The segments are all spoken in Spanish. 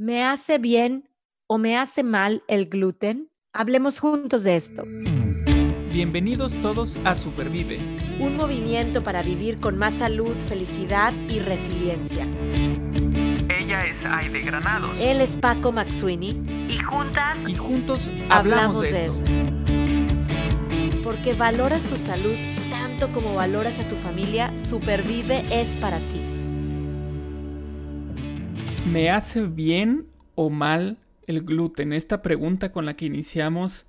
¿Me hace bien o me hace mal el gluten? Hablemos juntos de esto. Bienvenidos todos a Supervive. Un movimiento para vivir con más salud, felicidad y resiliencia. Ella es Aide Granados. Él es Paco Maxuini. Y juntas. Y juntos hablamos, de, esto. Porque valoras tu salud tanto como valoras a tu familia, Supervive es para ti. ¿Me hace bien o mal el gluten? Esta pregunta con la que iniciamos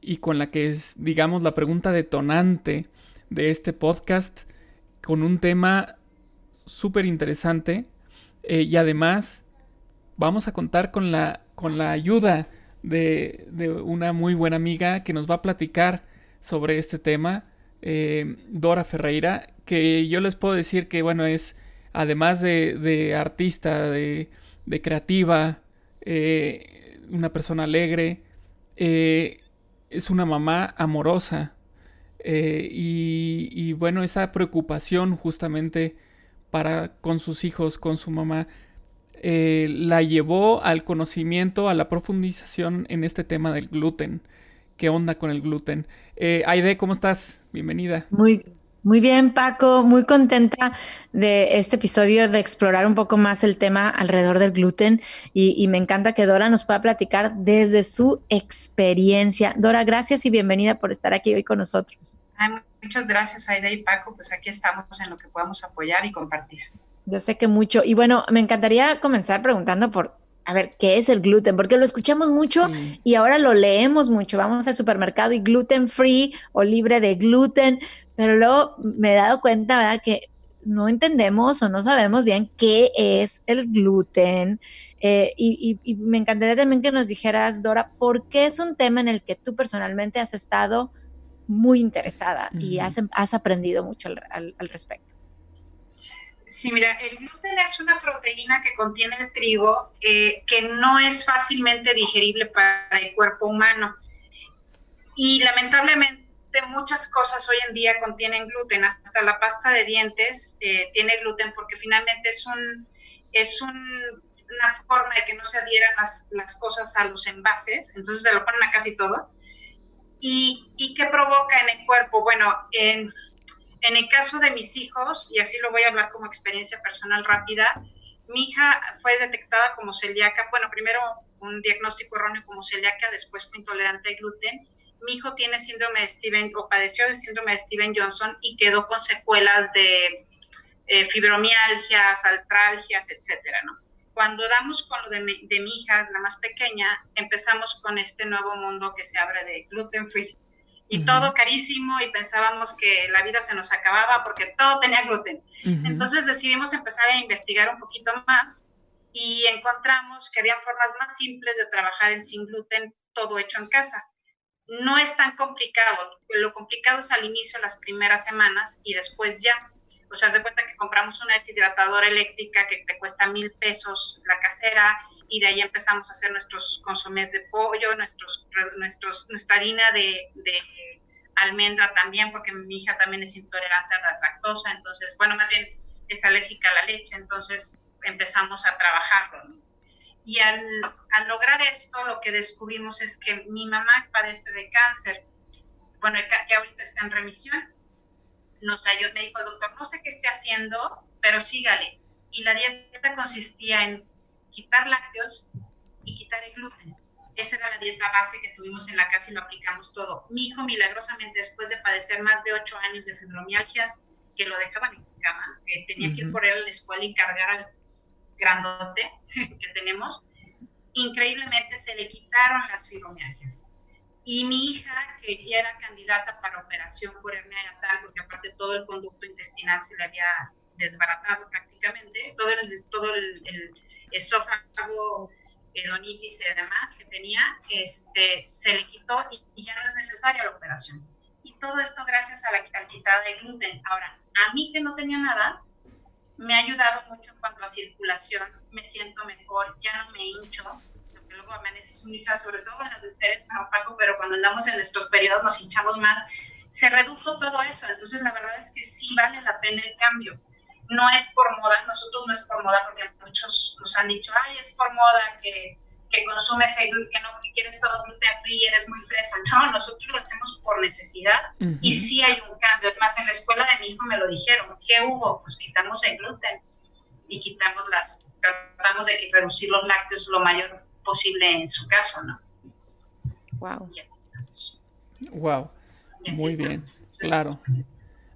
y con la que es, digamos, la pregunta detonante de este podcast, con un tema súper interesante. Eh, y además vamos a contar con la, con la ayuda de, una muy buena amiga que nos va a platicar sobre este tema, eh, Dora Ferreira, que yo les puedo decir que, bueno, es además de, artista, de, creativa, eh, una persona alegre, eh, es una mamá amorosa. Eh, y, bueno, esa preocupación justamente para con sus hijos, con su mamá, la llevó al conocimiento, a la profundización en este tema del gluten. ¿Qué onda con el gluten? Aide, ¿cómo estás? Bienvenida. Muy, muy bien, Paco, muy contenta de este episodio de explorar un poco más el tema alrededor del gluten y, me encanta que Dora nos pueda platicar desde su experiencia. Dora, gracias y bienvenida por estar aquí hoy con nosotros. muchas gracias, Aida y Paco, pues aquí estamos en lo que podamos apoyar y compartir. Yo sé que mucho. Y bueno, me encantaría comenzar preguntando por a ver, ¿qué es el gluten? Porque lo escuchamos mucho y ahora lo leemos mucho. Vamos al supermercado y gluten free o libre de gluten, pero luego me he dado cuenta, ¿verdad? Que no entendemos o no sabemos bien qué es el gluten. Eh, y, me encantaría también que nos dijeras, Dora, ¿por qué es un tema en el que tú personalmente has estado muy interesada y has, aprendido mucho al respecto? Sí, mira, el gluten es una proteína que contiene el trigo eh, que no es fácilmente digerible para el cuerpo humano. Y lamentablemente muchas cosas hoy en día contienen gluten, hasta la pasta de dientes eh, tiene gluten porque finalmente es un es una forma de que no se adhieran las, las, cosas a los envases, entonces se lo ponen a casi todo. ¿Y, ¿Y qué provoca en el cuerpo? Bueno, en en el caso de mis hijos, y así lo voy a hablar como experiencia personal rápida, mi hija fue detectada como celíaca, bueno, primero un diagnóstico erróneo como celíaca, después fue intolerante al gluten. Mi hijo tiene síndrome de Steven o padeció de síndrome de Steven Johnson y quedó con secuelas de eh, fibromialgias, altralgias, etcétera, ¿no? Cuando damos con lo de mi, de mi hija, la más pequeña, empezamos con este nuevo mundo que se abre de gluten free y todo carísimo y pensábamos que la vida se nos acababa porque todo tenía gluten. Entonces decidimos empezar a investigar un poquito más y encontramos que había formas más simples de trabajar el sin gluten todo hecho en casa. No es tan complicado, lo complicado es al inicio, las primeras semanas y después ya. O sea, haz de cuenta que compramos una deshidratadora eléctrica que te cuesta mil pesos la casera y de ahí empezamos a hacer nuestros consomés de pollo, nuestros, nuestros, nuestra harina de, de almendra también, porque mi hija también es intolerante a la lactosa, entonces, bueno, más bien es alérgica a la leche, entonces empezamos a trabajarlo. Y al, al, lograr esto, lo que descubrimos es que mi mamá padece de cáncer, bueno, que ahorita está en remisión, nos ayudó, me dijo el doctor, no sé qué esté haciendo, pero sígale. Y la dieta consistía en quitar lácteos y quitar el gluten. Esa era la dieta base que tuvimos en la casa y lo aplicamos todo. Mi hijo, milagrosamente, después de padecer más de ocho años de fibromialgias, que lo dejaban en cama, que tenía que ir por él a la escuela y cargar al grandote que tenemos, increíblemente se le quitaron las fibromialgias. Y mi hija, que ya era candidata para operación por hernia natal, porque aparte todo el conducto intestinal se le había desbaratado prácticamente, todo el, todo el esófago, hedonitis y demás que tenía, este, se le quitó y, ya no es necesaria la operación. Y todo esto gracias a la al quitada de gluten. Ahora, a mí que no tenía nada, me ha ayudado mucho en cuanto a circulación, me siento mejor, ya no me hincho, porque luego amaneces hinchada, sobre todo en las mujeres, Paco, pero cuando andamos en nuestros periodos nos hinchamos más. Se redujo todo eso, entonces la verdad es que sí vale la pena el cambio. no es por moda, nosotros no es por moda porque muchos nos han dicho, ay, es por moda que, que consumes el que no, que quieres todo gluten free, eres muy fresa. No, nosotros lo hacemos por necesidad y sí hay un cambio. Es más, en la escuela de mi hijo me lo dijeron. ¿Qué hubo? Pues quitamos el gluten y quitamos las, tratamos de reducir los lácteos lo mayor posible en su caso, ¿no? Wow. Wow. Muy bien, claro.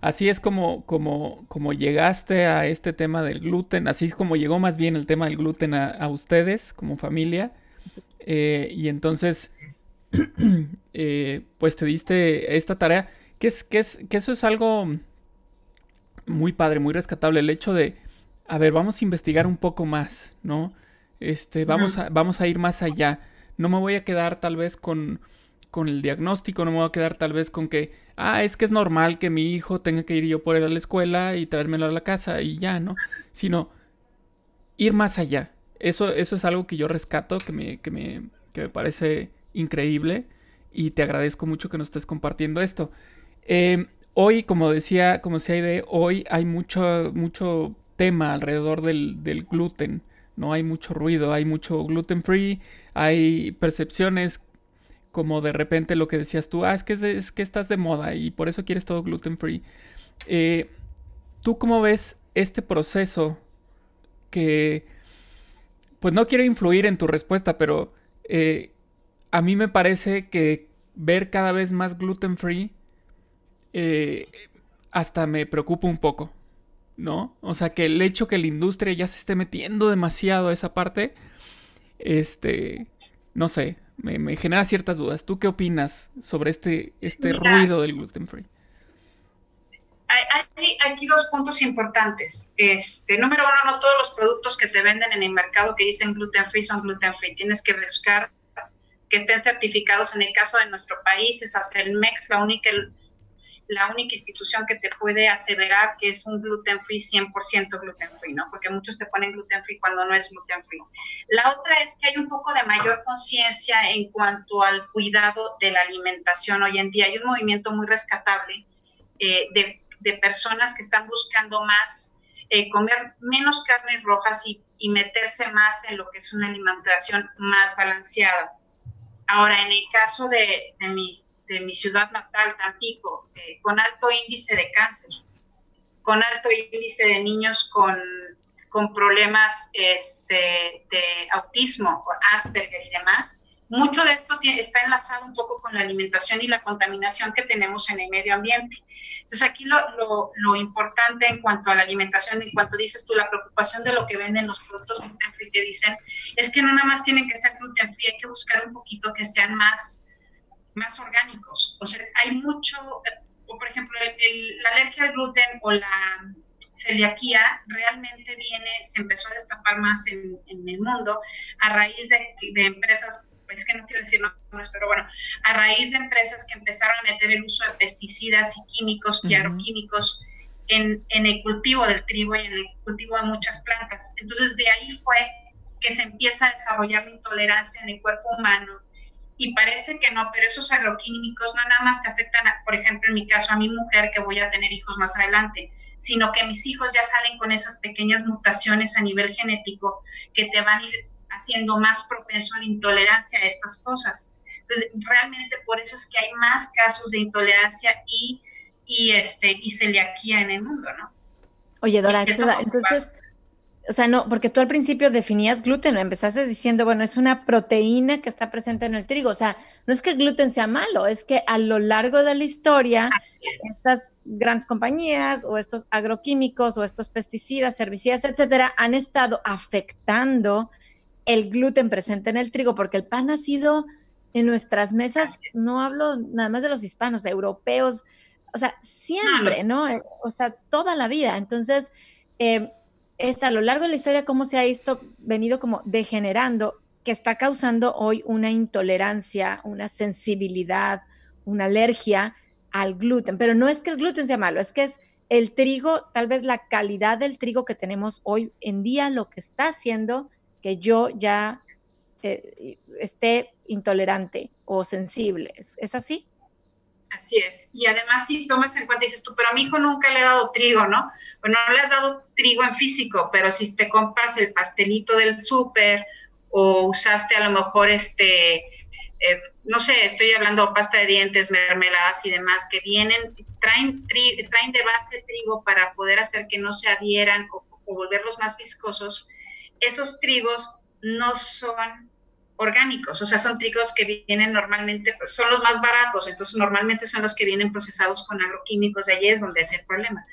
Así es como, como, como llegaste a este tema del gluten, así es como llegó más bien el tema del gluten a, ustedes como familia. Eh, y entonces, eh, pues te diste esta tarea, que, es, que, es, que eso es algo muy padre, muy rescatable, el hecho de, a ver, vamos a investigar un poco más, ¿no? Este, vamos, a, vamos a ir más allá. No me voy a quedar tal vez con con el diagnóstico, no me voy a quedar tal vez con que, ah, es que es normal que mi hijo tenga que ir yo por él a la escuela y traérmelo a la casa y ya, ¿no? Sino ir más allá. Eso, eso es algo que yo rescato, que me, que me, que me parece increíble y te agradezco mucho que nos estés compartiendo esto. Em, hoy, como decía, como decía de hoy hay mucho, mucho tema alrededor del, del gluten. No hay mucho ruido, hay mucho gluten free, hay percepciones como de repente lo que decías tú, ah, es que, es, que estás de moda y por eso quieres todo gluten free. Eh, ¿Tú cómo ves este proceso que, pues no quiero influir en tu respuesta, pero eh, a mí me parece que ver cada vez más gluten free eh, hasta me preocupa un poco, ¿no? O sea, que el hecho que la industria ya se esté metiendo demasiado a esa parte, este, no sé, me, genera ciertas dudas. ¿Tú qué opinas sobre este, este ruido del gluten free? Hay, aquí dos puntos importantes. Este, número uno, no todos los productos que te venden en el mercado que dicen gluten free son gluten free. Tienes que buscar que estén certificados. En el caso de nuestro país es MEX, la única la única institución que te puede aseverar que es un gluten free 100% gluten free, ¿no? Porque muchos te ponen gluten free cuando no es gluten free. La otra es que hay un poco de mayor conciencia en cuanto al cuidado de la alimentación hoy en día. Hay un movimiento muy rescatable eh, de, de, personas que están buscando más, eh, comer menos carnes rojas y, y meterse más en lo que es una alimentación más balanceada. Ahora, en el caso de, de mi de mi ciudad natal, Tampico, eh, con alto índice de cáncer, con alto índice de niños con, con problemas este, de autismo, Asperger y demás. Mucho de esto está enlazado un poco con la alimentación y la contaminación que tenemos en el medio ambiente. Entonces aquí lo, lo, importante en cuanto a la alimentación, en cuanto dices tú, la preocupación de lo que venden los productos gluten free que dicen, es que no nada más tienen que ser gluten free, hay que buscar un poquito que sean más más orgánicos. O sea, hay mucho, o por ejemplo, la alergia al gluten o la celiaquía realmente viene, se empezó a destapar más en, el mundo a raíz de, de, empresas, es que no quiero decir nombres, pero bueno, a raíz de empresas que empezaron a meter el uso de pesticidas y químicos y agroquímicos en, en el cultivo del trigo y en el cultivo de muchas plantas. Entonces, de ahí fue que se empieza a desarrollar la intolerancia en el cuerpo humano y parece que no, pero esos agroquímicos no nada más te afectan, por ejemplo, en mi caso, a mi mujer que voy a tener hijos más adelante, sino que mis hijos ya salen con esas pequeñas mutaciones a nivel genético que te van a ir haciendo más propenso a la intolerancia a estas cosas. Entonces, realmente por eso es que hay más casos de intolerancia y, y, este, y celiaquía en el mundo, ¿no? Oye, Dora, entonces o sea, no, porque tú al principio definías gluten, empezaste diciendo, bueno, es una proteína que está presente en el trigo. O sea, no es que el gluten sea malo, es que a lo largo de la historia, estas grandes compañías o estos agroquímicos o estos pesticidas, herbicidas, etcétera, han estado afectando el gluten presente en el trigo, porque el pan ha sido en nuestras mesas, no hablo nada más de los hispanos, de europeos, o sea, siempre, ¿no? O sea, toda la vida. Entonces, eh, es a lo largo de la historia cómo se ha esto venido como degenerando, que está causando hoy una intolerancia, una sensibilidad, una alergia al gluten. Pero no es que el gluten sea malo, es que es el trigo, tal vez la calidad del trigo que tenemos hoy en día, lo que está haciendo que yo ya eh, esté intolerante o sensible. ¿Es, así? Así es. Y además si tomas en cuenta, dices tú, pero a mi hijo nunca le he dado trigo, ¿no? Bueno, no le has dado trigo en físico, pero si te compras el pastelito del súper o usaste a lo mejor este, eh, no sé, estoy hablando pasta de dientes, mermeladas y demás, que vienen, traen, traen de base trigo para poder hacer que no se adhieran o volverlos más viscosos, esos trigos no son orgánicos, o sea, son trigos que vienen normalmente, pues, son los más baratos, entonces normalmente son los que vienen procesados con agroquímicos, y ahí es donde es el problema.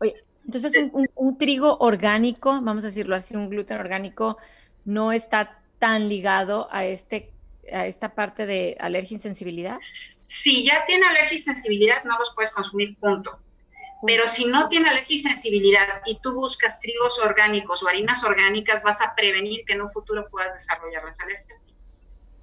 Oye, entonces un, trigo orgánico, vamos a decirlo así, un gluten orgánico, no está tan ligado a este a esta parte de alergia y sensibilidad? Si ya tiene alergia y sensibilidad, no los puedes consumir, punto. Pero si no tiene alergia y sensibilidad y tú buscas trigos orgánicos o harinas orgánicas, vas a prevenir que en un futuro puedas desarrollar las alergias.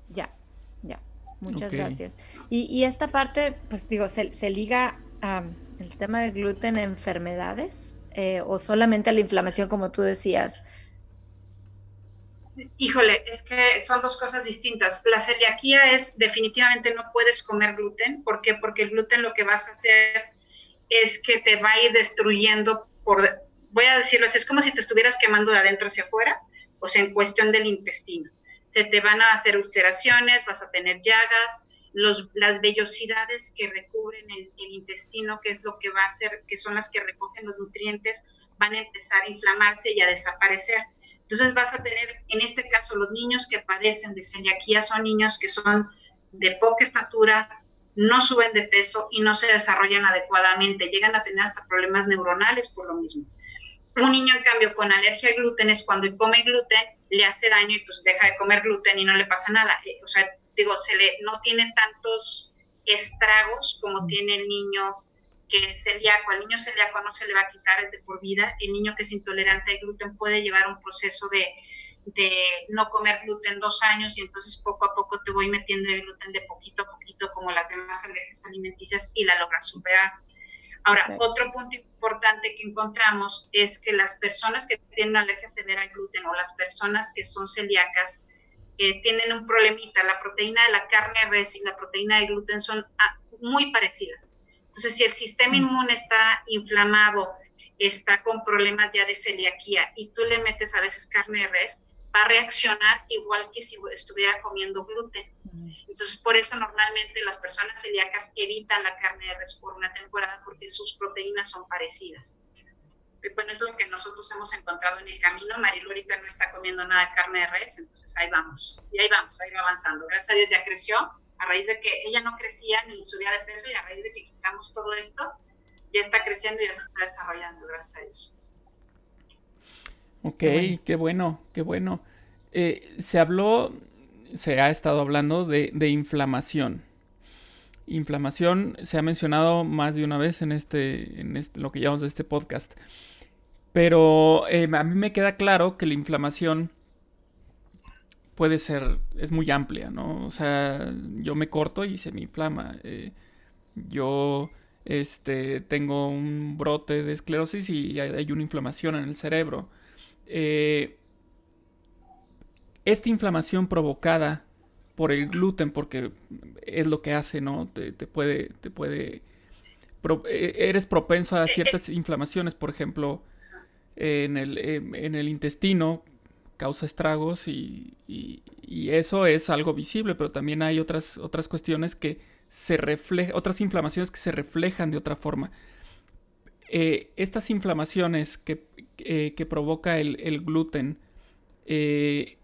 Ya, ya. Muchas gracias. Y, esta parte, pues digo, se, liga al el tema del gluten a enfermedades eh, o solamente a la inflamación, como tú decías. Híjole, es que son dos cosas distintas. La celiaquía es definitivamente no puedes comer gluten. ¿Por qué? Porque el gluten lo que vas a hacer es que te va a ir destruyendo por, voy a decirlo así, es como si te estuvieras quemando de adentro hacia afuera, o sea, en cuestión del intestino. Se te van a hacer ulceraciones, vas a tener llagas, los, las vellosidades que recubren el, intestino, que es lo que va a hacer, que son las que recogen los nutrientes, van a empezar a inflamarse y a desaparecer. Entonces vas a tener, en este caso, los niños que padecen de celiaquía son niños que son de poca estatura, no suben de peso y no se desarrollan adecuadamente, llegan a tener hasta problemas neuronales por lo mismo. Un niño, en cambio, con alergia al gluten es cuando come gluten, le hace daño y pues deja de comer gluten y no le pasa nada. Eh, o sea, digo, se le, no tiene tantos estragos como tiene el niño que es celíaco. Al niño celíaco no se le va a quitar, es de por vida. El niño que es intolerante al gluten puede llevar un proceso de, de no comer gluten dos años y entonces poco a poco te voy metiendo el gluten de poquito a poquito como las demás alergias alimenticias y la logras superar. Ahora, otro punto importante que encontramos es que las personas que tienen alergia severa al gluten o las personas que son celíacas eh, tienen un problemita. La proteína de la carne res y la proteína de gluten son ah, muy parecidas. Entonces, si el sistema mm. inmune está inflamado, está con problemas ya de celiaquía y tú le metes a veces carne de res, va a reaccionar igual que si estuviera comiendo gluten. Entonces, por eso normalmente las personas celíacas evitan la carne de res por una temporada porque sus proteínas son parecidas. Y bueno, es lo que nosotros hemos encontrado en el camino. Marilu ahorita no está comiendo nada de carne de res, entonces ahí vamos. Y ahí vamos, ahí va avanzando. Gracias a Dios ya creció. A raíz de que ella no crecía ni subía de peso y a raíz de que quitamos todo esto, ya está creciendo y ya se está desarrollando, gracias a Dios. Ok, qué bueno, qué bueno. Eh, se habló, se ha estado hablando de, inflamación. Inflamación se ha mencionado más de una vez en este, en este, lo que llamamos de este podcast. Pero eh, a mí me queda claro que la inflamación puede ser, es muy amplia, ¿no? O sea, yo me corto y se me inflama. Eh, yo este, tengo un brote de esclerosis y hay una inflamación en el cerebro. Eh, esta inflamación provocada por el gluten, porque es lo que hace, ¿no? Te, puede, te puede, eh, eres propenso a ciertas inflamaciones, por ejemplo, en el, em, en el intestino, causa estragos y, eso es algo visible, pero también hay otras, otras cuestiones que se reflejan, otras inflamaciones que se reflejan de otra forma. Eh, estas inflamaciones que, eh, que provoca el, gluten, eh,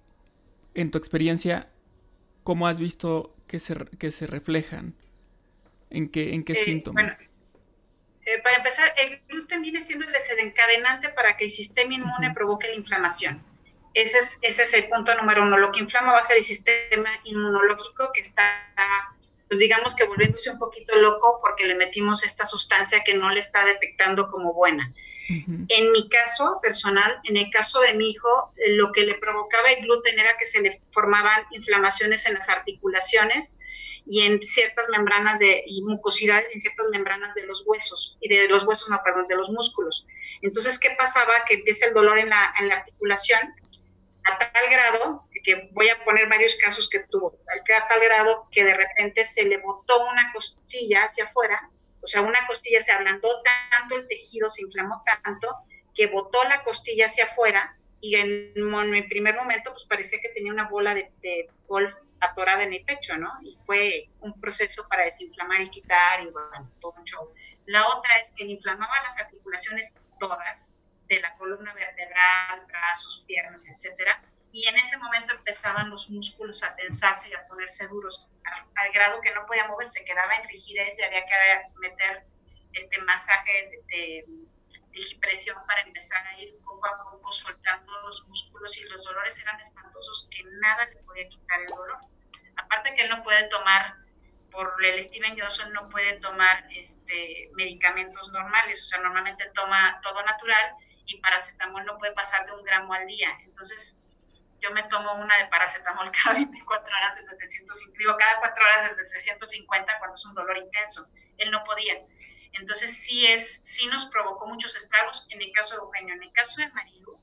en tu experiencia, ¿cómo has visto que se, que se reflejan? ¿En qué, en qué síntomas? Bueno, para empezar, el gluten viene siendo el desencadenante para que el sistema inmune provoque la inflamación. Ese es, ese es el punto número uno. Lo que inflama va a ser el sistema inmunológico que está pues digamos que volviéndose un poquito loco porque le metimos esta sustancia que no le está detectando como buena. En mi caso personal, en el caso de mi hijo, eh, lo que le provocaba el gluten era que se le formaban inflamaciones en las articulaciones y en ciertas membranas de y mucosidades en ciertas membranas de los huesos y de los huesos, no, perdón, de los músculos. Entonces, ¿qué pasaba? Que empieza el dolor en la, en la articulación a tal grado voy a poner varios casos que tuvo, a tal grado que de repente se le botó una costilla hacia afuera, o sea, una costilla se ablandó tanto, el tejido se inflamó tanto, que botó la costilla hacia afuera y en, en primer momento pues parecía que tenía una bola de, de, golf atorada en el pecho, ¿no? Y fue un proceso para desinflamar y quitar y bueno, todo un. La otra es que le inflamaba las articulaciones todas, de la columna vertebral, brazos, piernas, etcétera, y en ese momento empezaban los músculos a tensarse y a ponerse duros, al, grado que no podía moverse, quedaba en rigidez y había que meter este masaje de, digipresión para empezar a ir poco a poco soltando los músculos y los dolores eran espantosos que nada le podía quitar el dolor. Aparte que él no puede tomar, por el Steven Johnson no puede tomar este, medicamentos normales, o sea, normalmente toma todo natural y paracetamol no puede pasar de un gramo al día. Entonces, yo me tomo una de paracetamol cada 24 horas desde 750, digo, cada 4 horas desde 650 cuando es un dolor intenso. Él no podía. Entonces sí es, sí nos provocó muchos estragos en el caso de Eugenio. En el caso de Marilu,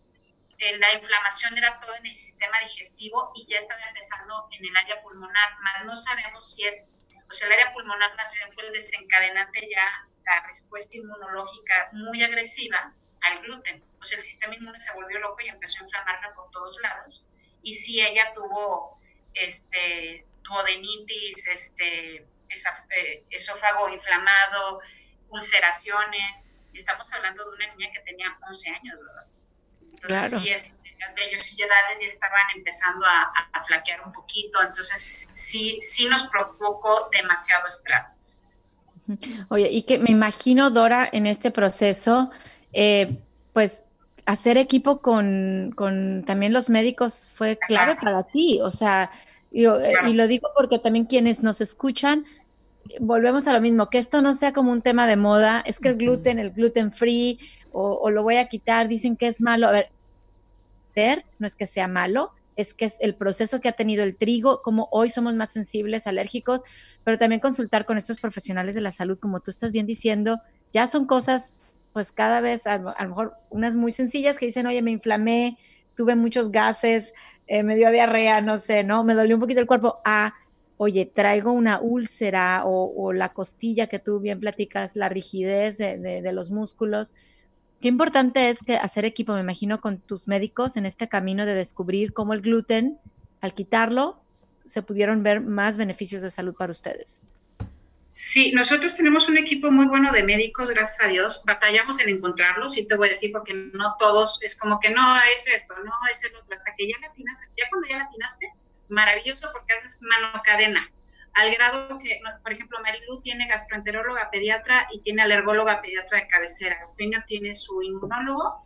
eh, la inflamación era todo en el sistema digestivo y ya estaba empezando en el área pulmonar, más no sabemos si es, o sea, el área pulmonar más bien fue el desencadenante ya la respuesta inmunológica muy agresiva al gluten. O sea, el sistema inmune se volvió loco y empezó a inflamarla por todos lados. Y si ella tuvo este, duodenitis, este, eh, esófago inflamado, ulceraciones, estamos hablando de una niña que tenía 11 años, ¿verdad? Entonces, sí, es, las vellosidades ya estaban empezando a, a, flaquear un poquito, entonces sí, sí nos provocó demasiado estrago. Oye, y que me imagino, Dora, en este proceso, eh, pues hacer equipo con, con, también los médicos fue clave para ti, o sea, y, eh, y lo digo porque también quienes nos escuchan, volvemos a lo mismo, que esto no sea como un tema de moda, es que el gluten, el gluten free, o, o lo voy a quitar, dicen que es malo. A ver, no es que sea malo, es que es el proceso que ha tenido el trigo, como hoy somos más sensibles, alérgicos, pero también consultar con estos profesionales de la salud, como tú estás bien diciendo, ya son cosas pues cada vez, a, lo mejor unas muy sencillas que dicen, oye, me inflamé, tuve muchos gases, eh, me dio diarrea, no sé, ¿no? Me dolió un poquito el cuerpo. Ah, oye, traigo una úlcera o, la costilla que tú bien platicas, la rigidez de, de, los músculos. Qué importante es que hacer equipo, me imagino, con tus médicos en este camino de descubrir cómo el gluten, al quitarlo, se pudieron ver más beneficios de salud para ustedes. Sí, nosotros tenemos un equipo muy bueno de médicos, gracias a Dios. Batallamos en encontrarlos, y te voy a decir, porque no todos, es como que no es esto, no es el otro, hasta que ya latinaste, ya cuando ya latinaste, maravilloso porque haces mano cadena, al grado que, por ejemplo, Marilu tiene gastroenteróloga pediatra y tiene alergóloga pediatra de cabecera, Eugenio tiene su inmunólogo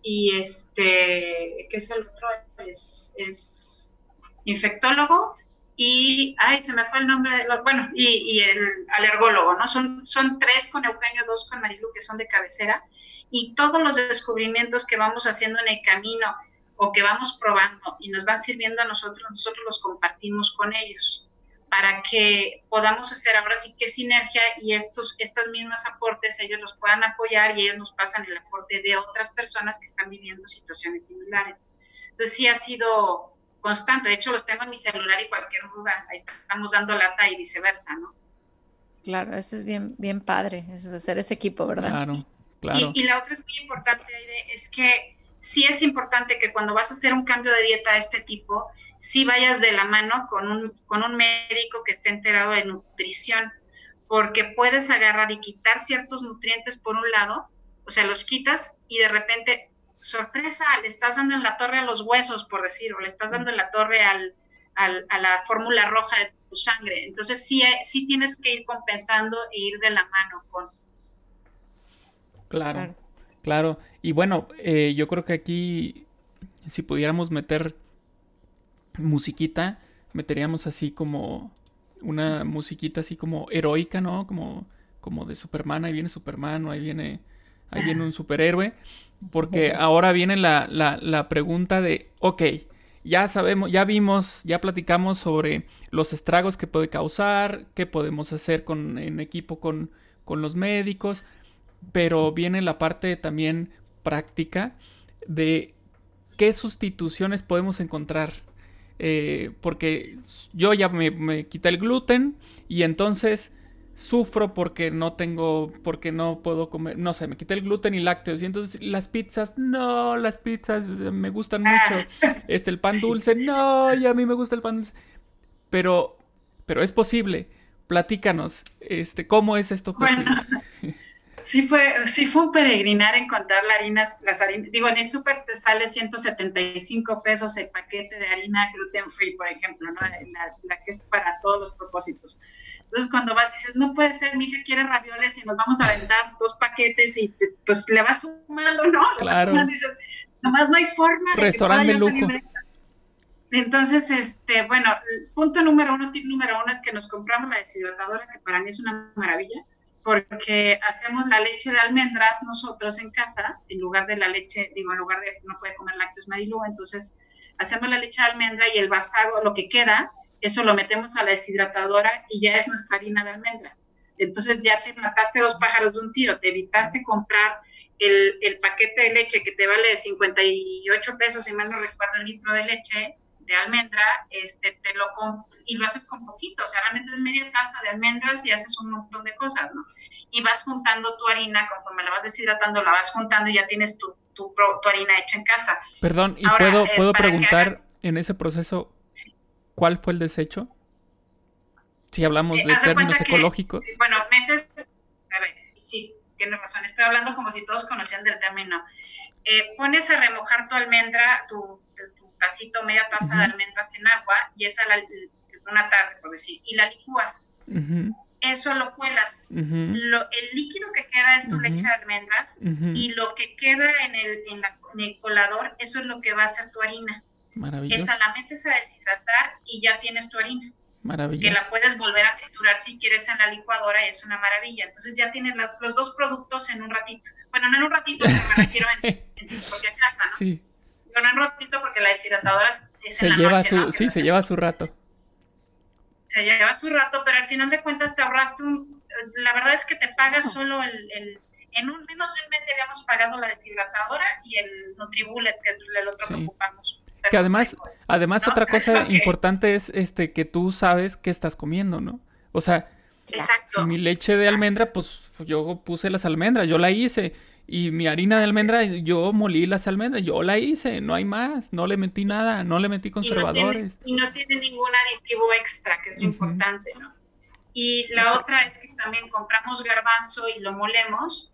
y este, ¿qué es el otro? Es infectólogo y, ay, se me fue el nombre, de, bueno, y, y, el alergólogo, ¿no? Son, son tres con Eugenio, dos con Marilu, que son de cabecera, y todos los descubrimientos que vamos haciendo en el camino o que vamos probando y nos van sirviendo a nosotros, nosotros los compartimos con ellos para que podamos hacer ahora sí que sinergia y estos estas mismas aportes ellos los puedan apoyar y ellos nos pasan el aporte de otras personas que están viviendo situaciones similares. Entonces sí ha sido constante. De hecho, los tengo en mi celular y cualquier duda, ahí estamos dando lata y viceversa, ¿no? Claro, eso es bien, bien padre, es hacer ese equipo, ¿verdad? Claro, claro. Y, y la otra es muy importante, Aide, es que sí es importante que cuando vas a hacer un cambio de dieta de este tipo, sí vayas de la mano con un, con un médico que esté enterado de nutrición, porque puedes agarrar y quitar ciertos nutrientes por un lado, o sea, los quitas y de repente sorpresa, le estás dando en la torre a los huesos, por decir, o le estás dando en la torre al, al, a la fórmula roja de tu sangre. Entonces sí, sí tienes que ir compensando e ir de la mano con. Claro, claro. Y bueno, eh, yo creo que aquí, si pudiéramos meter musiquita, meteríamos así como una musiquita así como heroica, ¿no? Como, como de Superman, ahí viene Superman, o ahí viene, ahí viene un superhéroe. Porque ahora viene la, la, la pregunta de, ok, ya sabemos, ya vimos, ya platicamos sobre los estragos que puede causar, qué podemos hacer con, en equipo con, con los médicos, pero viene la parte también práctica de qué sustituciones podemos encontrar. eh, porque yo ya me, me quité el gluten y entonces sufro porque no tengo, porque no puedo comer, no sé, me quité el gluten y lácteos. Y entonces las pizzas, no, las pizzas me gustan mucho. Este, el pan dulce, no, y a mí me gusta el pan dulce. Pero, pero es posible. Platícanos, este, ¿cómo es esto posible? Sí fue, sí fue un peregrinar encontrar la harinas, las harinas. Digo, en el súper te sale 175 pesos el paquete de harina gluten free, por ejemplo, ¿no? la que es para todos los propósitos. Entonces cuando vas dices, no puede ser, mi hija quiere ravioles y nos vamos a aventar dos paquetes y pues le vas sumando, ¿no? Claro. dices, nomás no hay forma de Restaurante de lujo. Entonces, este, bueno, punto número uno, tip número uno es que nos compramos la deshidratadora, que para mí es una maravilla, porque hacemos la leche de almendras nosotros en casa, en lugar de la leche, digo, en lugar de, no puede comer lácteos Marilu, entonces hacemos la leche de almendra y el basado, lo que queda, eso lo metemos a la deshidratadora y ya es nuestra harina de almendra. Entonces ya te mataste dos pájaros de un tiro, te evitaste comprar el, el paquete de leche que te vale 58 pesos, si mal no recuerdo el litro de leche de almendra, este, te lo y lo haces con poquito, o sea, realmente es media taza de almendras y haces un montón de cosas, ¿no? Y vas juntando tu harina, conforme la vas deshidratando, la vas juntando y ya tienes tu, tu, tu harina hecha en casa. Perdón, ¿y puedo, eh, puedo preguntar en ese proceso ¿Cuál fue el desecho? Si hablamos de términos ecológicos. bueno, metes, a ver, sí, tienes razón, estoy hablando como si todos conocían del término. Eh, pones a remojar tu almendra, tu tacito, media taza de almendras en agua, y esa la, una tarde, por decir, y la licúas. Eso lo cuelas. lo, el líquido que queda es tu leche de almendras, y lo que queda en el, en, en el colador, eso es lo que va a ser tu harina. Maravilloso. Esa la metes a deshidratar y ya tienes tu harina. Maravilloso. Que la puedes volver a triturar si quieres en la licuadora, es una maravilla. Entonces ya tienes los dos productos en un ratito. Bueno, no en un ratito, pero me refiero en, en tu propia casa, ¿no? Sí. Pero no en un ratito porque la deshidratadora es se en la lleva noche, su, ¿no? Sí, se lleva su rato. Se lleva su rato, pero al final de cuentas te ahorraste un... La verdad es que te pagas solo el, el en un menos de un mes ya habíamos pagado la deshidratadora y el Nutribullet, que es el otro que ocupamos. Que además, además otra cosa importante es este que tú sabes qué estás comiendo, ¿no? O sea, mi leche de almendra, pues yo puse las almendras, yo la hice. Y mi harina de almendra, yo molí las almendras, yo la hice, no hay más, no le metí nada, no le metí conservadores. Y no tiene, ningún aditivo extra, que es lo importante, ¿no? Y la otra es que también compramos garbanzo y lo molemos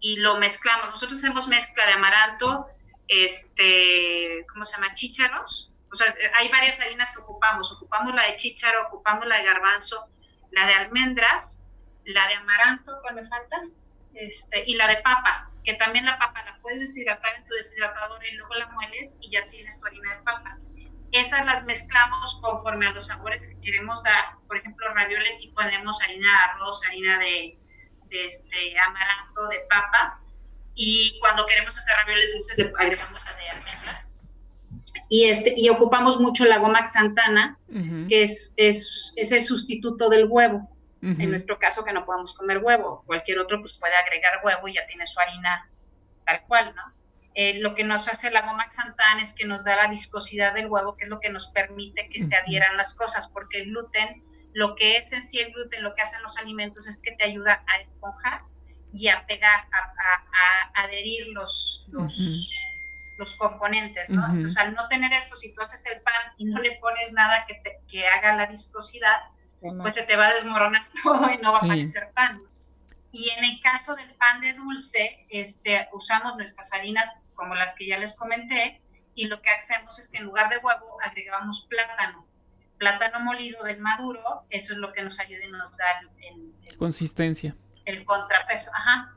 y lo mezclamos. Nosotros hacemos mezcla de amaranto, este, ¿cómo se llama? Chícharos. O sea, hay varias harinas que ocupamos. Ocupamos la de chícharo, ocupamos la de garbanzo, la de almendras, la de amaranto, ¿cuál me falta? Este, y la de papa, que también la papa la puedes deshidratar en tu deshidratador y luego la mueles y ya tienes tu harina de papa. Esas las mezclamos conforme a los sabores que queremos dar. Por ejemplo, ravioles y ponemos harina de arroz, harina de, de este, amaranto, de papa y cuando queremos hacer ravioles dulces le agregamos la de almendras. Y, este, y ocupamos mucho la goma xantana, que es, es, el sustituto del huevo. En nuestro caso, que no podemos comer huevo, cualquier otro pues puede agregar huevo y ya tiene su harina tal cual, ¿no? Eh, lo que nos hace la goma xantana es que nos da la viscosidad del huevo, que es lo que nos permite que se adhieran las cosas, porque el gluten, lo que es en sí el gluten, lo que hacen los alimentos es que te ayuda a esponjar y a pegar, a, adherir los, los, componentes, ¿no? Entonces, al no tener esto, si tú haces el pan y no le pones nada que, te, que haga la viscosidad, pues se te va a desmoronar todo y no va a parecer pan. Y en el caso del pan de dulce, este, usamos nuestras harinas como las que ya les comenté, y lo que hacemos es que en lugar de huevo agregamos plátano. Plátano molido del maduro, eso es lo que nos ayuda y nos da el consistencia el contrapeso. Ajá.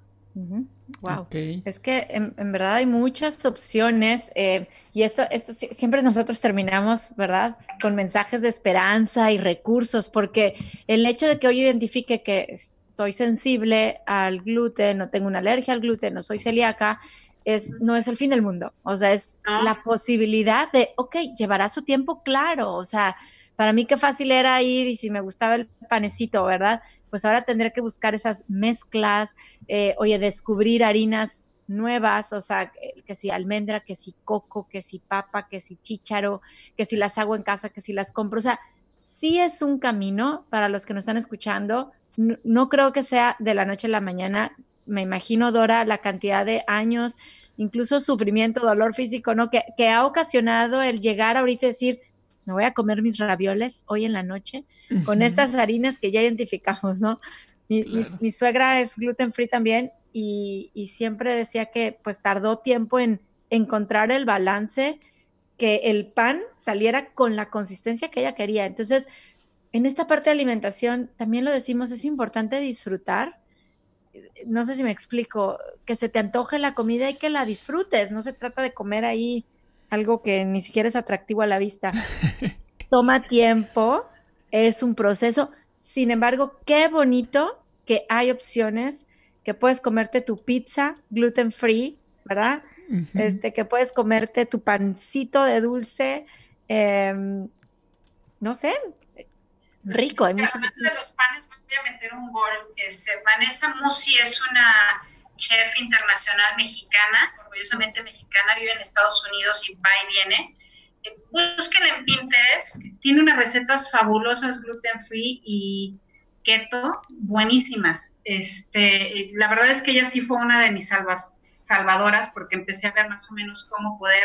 Wow. Es que en, verdad hay muchas opciones eh, y esto, esto siempre nosotros terminamos, ¿verdad? Con mensajes de esperanza y recursos, porque el hecho de que hoy identifique que estoy sensible al gluten, no tengo una alergia al gluten, no soy celíaca, es, no es el fin del mundo. O sea, es la posibilidad de, ok, llevará su tiempo, claro. O sea, para mí qué fácil era ir y si me gustaba el panecito, ¿verdad? Pues ahora tendré que buscar esas mezclas, eh, oye, descubrir harinas nuevas, o sea, que si almendra, que si coco, que si papa, que si chícharo, que si las hago en casa, que si las compro, o sea, sí es un camino para los que nos están escuchando. No, creo que sea de la noche a la mañana. Me imagino, Dora, la cantidad de años, incluso sufrimiento, dolor físico, ¿no? Que, que ha ocasionado el llegar ahorita y decir, me voy a comer mis ravioles hoy en la noche con estas harinas que ya identificamos, ¿no? Mi, suegra es gluten free también y, siempre decía que pues tardó tiempo en encontrar el balance, que el pan saliera con la consistencia que ella quería. Entonces, en esta parte de alimentación, también lo decimos, es importante disfrutar. No sé si me explico, que se te antoje la comida y que la disfrutes. No se trata de comer ahí algo que ni siquiera es atractivo a la vista. Toma tiempo, es un proceso. Sin embargo, qué bonito que hay opciones, que puedes comerte tu pizza gluten free, ¿verdad? Este, que puedes comerte tu pancito de dulce, em, no sé, rico. Hay muchos... de los panes, voy a meter un gol. Este, Vanessa Musi es una chef internacional mexicana, orgullosamente mexicana, vive en Estados Unidos y va y viene. Eh, búsquenla en Pinterest, tiene unas recetas fabulosas gluten free y keto buenísimas. Este, la verdad es que ella sí fue una de mis salvas, salvadoras porque empecé a ver más o menos cómo poder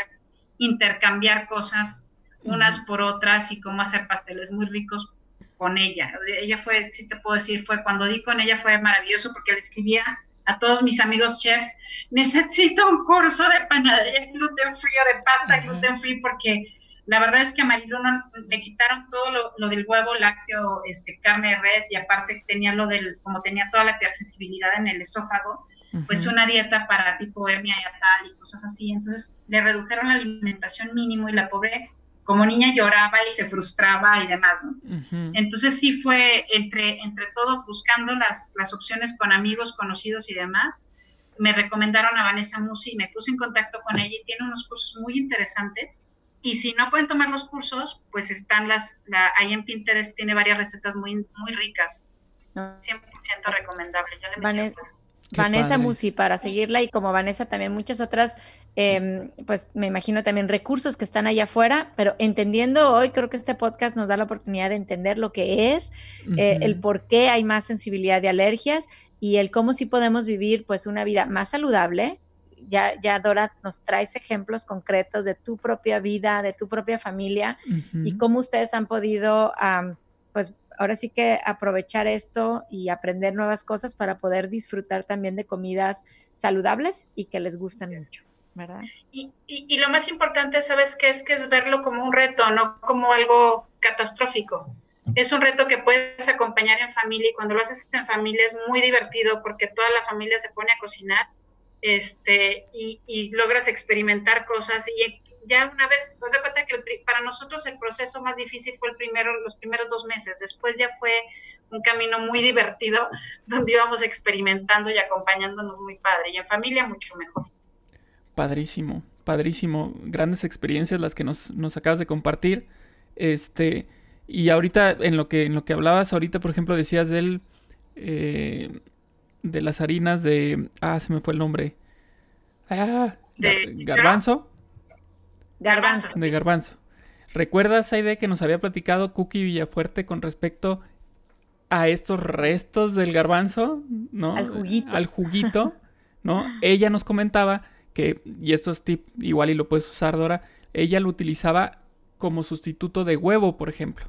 intercambiar cosas unas por otras y cómo hacer pasteles muy ricos con ella. Ella fue, si te puedo decir, fue cuando di con ella fue maravilloso porque le escribía a todos mis amigos chef, necesito un curso de panadería gluten free o de pasta gluten free porque la verdad es que a Marilu le quitaron todo lo, del huevo lácteo, este, carne de res y aparte tenía lo del, como tenía toda la accesibilidad en el esófago, pues una dieta para tipo hernia y tal y cosas así. Entonces le redujeron la alimentación mínimo y la pobre como niña lloraba y se frustraba y demás, ¿no? Entonces sí fue entre, entre todos buscando las, las opciones con amigos, conocidos y demás. Me recomendaron a Vanessa Musi y me puse en contacto con ella y tiene unos cursos muy interesantes. Y si no pueden tomar los cursos, pues están las, la, ahí en Pinterest tiene varias recetas muy, muy ricas. 100% recomendable. Vanessa, Vanessa Musi para seguirla y como Vanessa también muchas otras, em, pues me imagino también recursos que están allá afuera, pero entendiendo hoy, creo que este podcast nos da la oportunidad de entender lo que es, eh, el por qué hay más sensibilidad de alergias y el cómo sí podemos vivir pues una vida más saludable. Ya, ya Dora nos traes ejemplos concretos de tu propia vida, de tu propia familia y cómo ustedes han podido pues ahora sí que aprovechar esto y aprender nuevas cosas para poder disfrutar también de comidas saludables y que les gusten mucho. ¿verdad? Y, y, lo más importante, ¿sabes qué es? Que es verlo como un reto, no como algo catastrófico. Es un reto que puedes acompañar en familia y cuando lo haces en familia es muy divertido porque toda la familia se pone a cocinar este, y, y logras experimentar cosas y ya una vez, nos da cuenta que para nosotros el proceso más difícil fue el primero, los primeros dos meses, después ya fue un camino muy divertido, donde íbamos experimentando y acompañándonos muy padre, y en familia mucho mejor. Padrísimo, padrísimo, grandes experiencias las que nos, nos acabas de compartir, este, y ahorita en lo que, en lo que hablabas, ahorita por ejemplo decías del, eh, de las harinas de, ah, se me fue el nombre, ah, de, garbanzo. Garbanzo. De garbanzo. ¿Recuerdas, Aide, que nos había platicado Cookie Villafuerte con respecto a estos restos del garbanzo? ¿No? Al juguito. Al juguito, ¿no? ella nos comentaba que, y esto es tip, igual y lo puedes usar, Dora, ella lo utilizaba como sustituto de huevo, por ejemplo.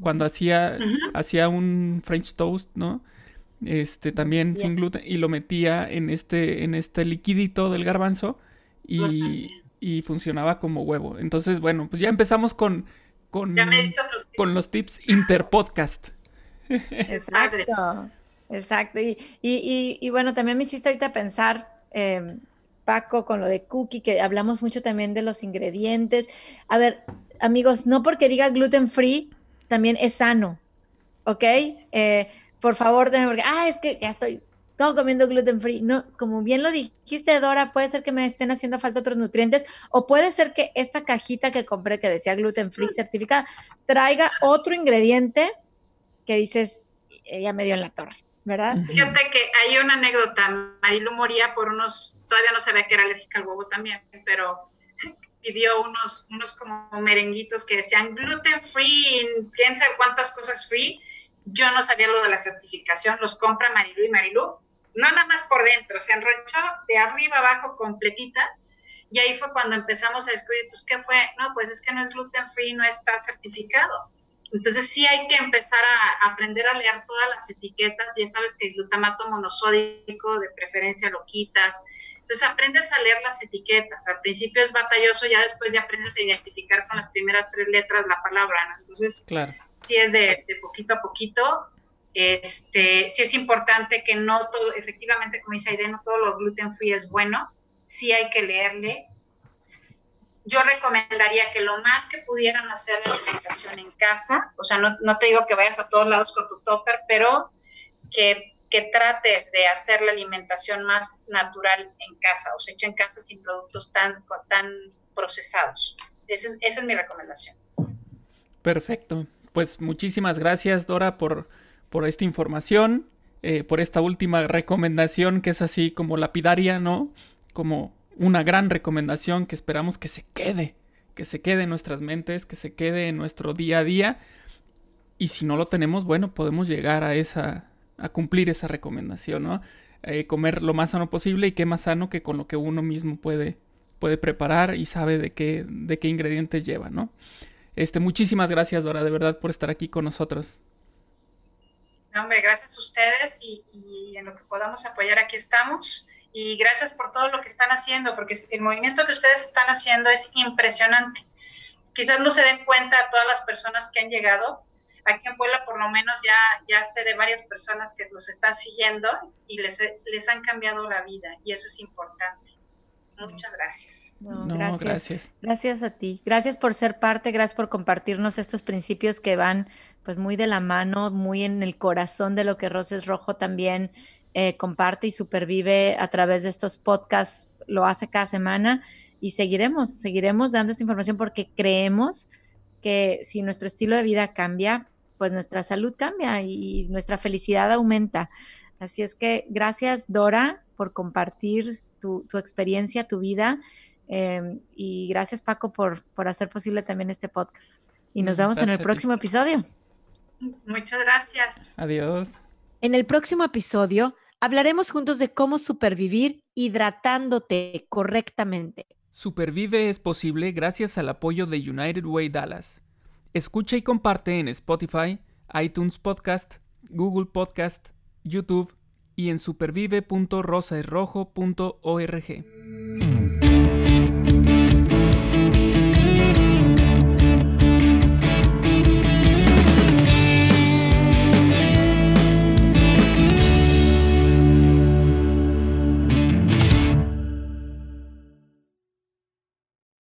Cuando hacía, hacía un French toast, ¿no? Este, también sin gluten, y lo metía en este, en este liquidito del garbanzo y, y funcionaba como huevo. Entonces, bueno, pues ya empezamos con, con, con los tips interpodcast. Exacto, exacto. Y, y, y, bueno, también me hiciste ahorita pensar, em, Paco, con lo de cookie, que hablamos mucho también de los ingredientes. A ver, amigos, no porque diga gluten free, también es sano, ¿ok? Eh, por favor, porque, ah, es que ya estoy todo comiendo gluten free. No, como bien lo dijiste, Dora, puede ser que me estén haciendo falta otros nutrientes o puede ser que esta cajita que compré que decía gluten free certificada traiga otro ingrediente que dices, ella me dio en la torre. ¿verdad? Fíjate que hay una anécdota, Marilu moría por unos, todavía no sabía que era alérgica al huevo también, pero pidió unos, unos como merenguitos que decían gluten free, quién sabe cuántas cosas free. Yo no sabía lo de la certificación, los compra Marilu y Marilu, no nada más por dentro, se enrochó de arriba abajo completita. Y ahí fue cuando empezamos a descubrir, pues, ¿qué fue? No, pues es que no es gluten free, no está certificado. Entonces sí hay que empezar a aprender a leer todas las etiquetas. Ya sabes que el glutamato monosódico, de preferencia lo quitas, entonces aprendes a leer las etiquetas. Al principio es batalloso, ya después ya aprendes a identificar con las primeras tres letras la palabra. Entonces, claro. sí es de, poquito a poquito. Este, sí es importante que no todo, efectivamente, como dice Aide, no todo lo gluten free es bueno. Sí hay que leerle. Yo recomendaría que lo más que pudieran hacer la alimentación en casa, o sea, no, no te digo que vayas a todos lados con tu topper, pero que que trates de hacer la alimentación más natural en casa, o se echa en casa sin productos tan, tan procesados. Esa es, mi recomendación. Perfecto. Pues muchísimas gracias, Dora, por, por esta información, eh, por esta última recomendación que es así como lapidaria, ¿no? Como una gran recomendación que esperamos que se quede, que se quede en nuestras mentes, que se quede en nuestro día a día. Y si no lo tenemos, bueno, podemos llegar a esa, a cumplir esa recomendación, ¿no? Eh, comer lo más sano posible y qué más sano que con lo que uno mismo puede, puede preparar y sabe de qué, de qué ingredientes lleva, ¿no? Este, muchísimas gracias, Dora, de verdad, por estar aquí con nosotros. Hombre, gracias a ustedes y, y, en lo que podamos apoyar aquí estamos. Y gracias por todo lo que están haciendo, porque el movimiento que ustedes están haciendo es impresionante. Quizás no se den cuenta a todas las personas que han llegado, Aquí en Puebla por lo menos ya, ya sé de varias personas que los están siguiendo y les, les han cambiado la vida y eso es importante. Muchas gracias. No, gracias. gracias. a ti. Gracias por ser parte, gracias por compartirnos estos principios que van pues muy de la mano, muy en el corazón de lo que Roses Rojo también eh, comparte y supervive a través de estos podcasts, lo hace cada semana y seguiremos, seguiremos dando esta información porque creemos que si nuestro estilo de vida cambia, pues nuestra salud cambia y nuestra felicidad aumenta. Así es que gracias Dora por compartir tu, experiencia, tu vida em, y gracias Paco por, por hacer posible también este podcast. Y nos vemos en el próximo episodio. Muchas gracias. Adiós. En el próximo episodio hablaremos juntos de cómo supervivir hidratándote correctamente. Supervive es posible gracias al apoyo de United Way Dallas Escucha y comparte en Spotify, iTunes Podcast, Google Podcast, YouTube y en supervive.rosaesrojo.org.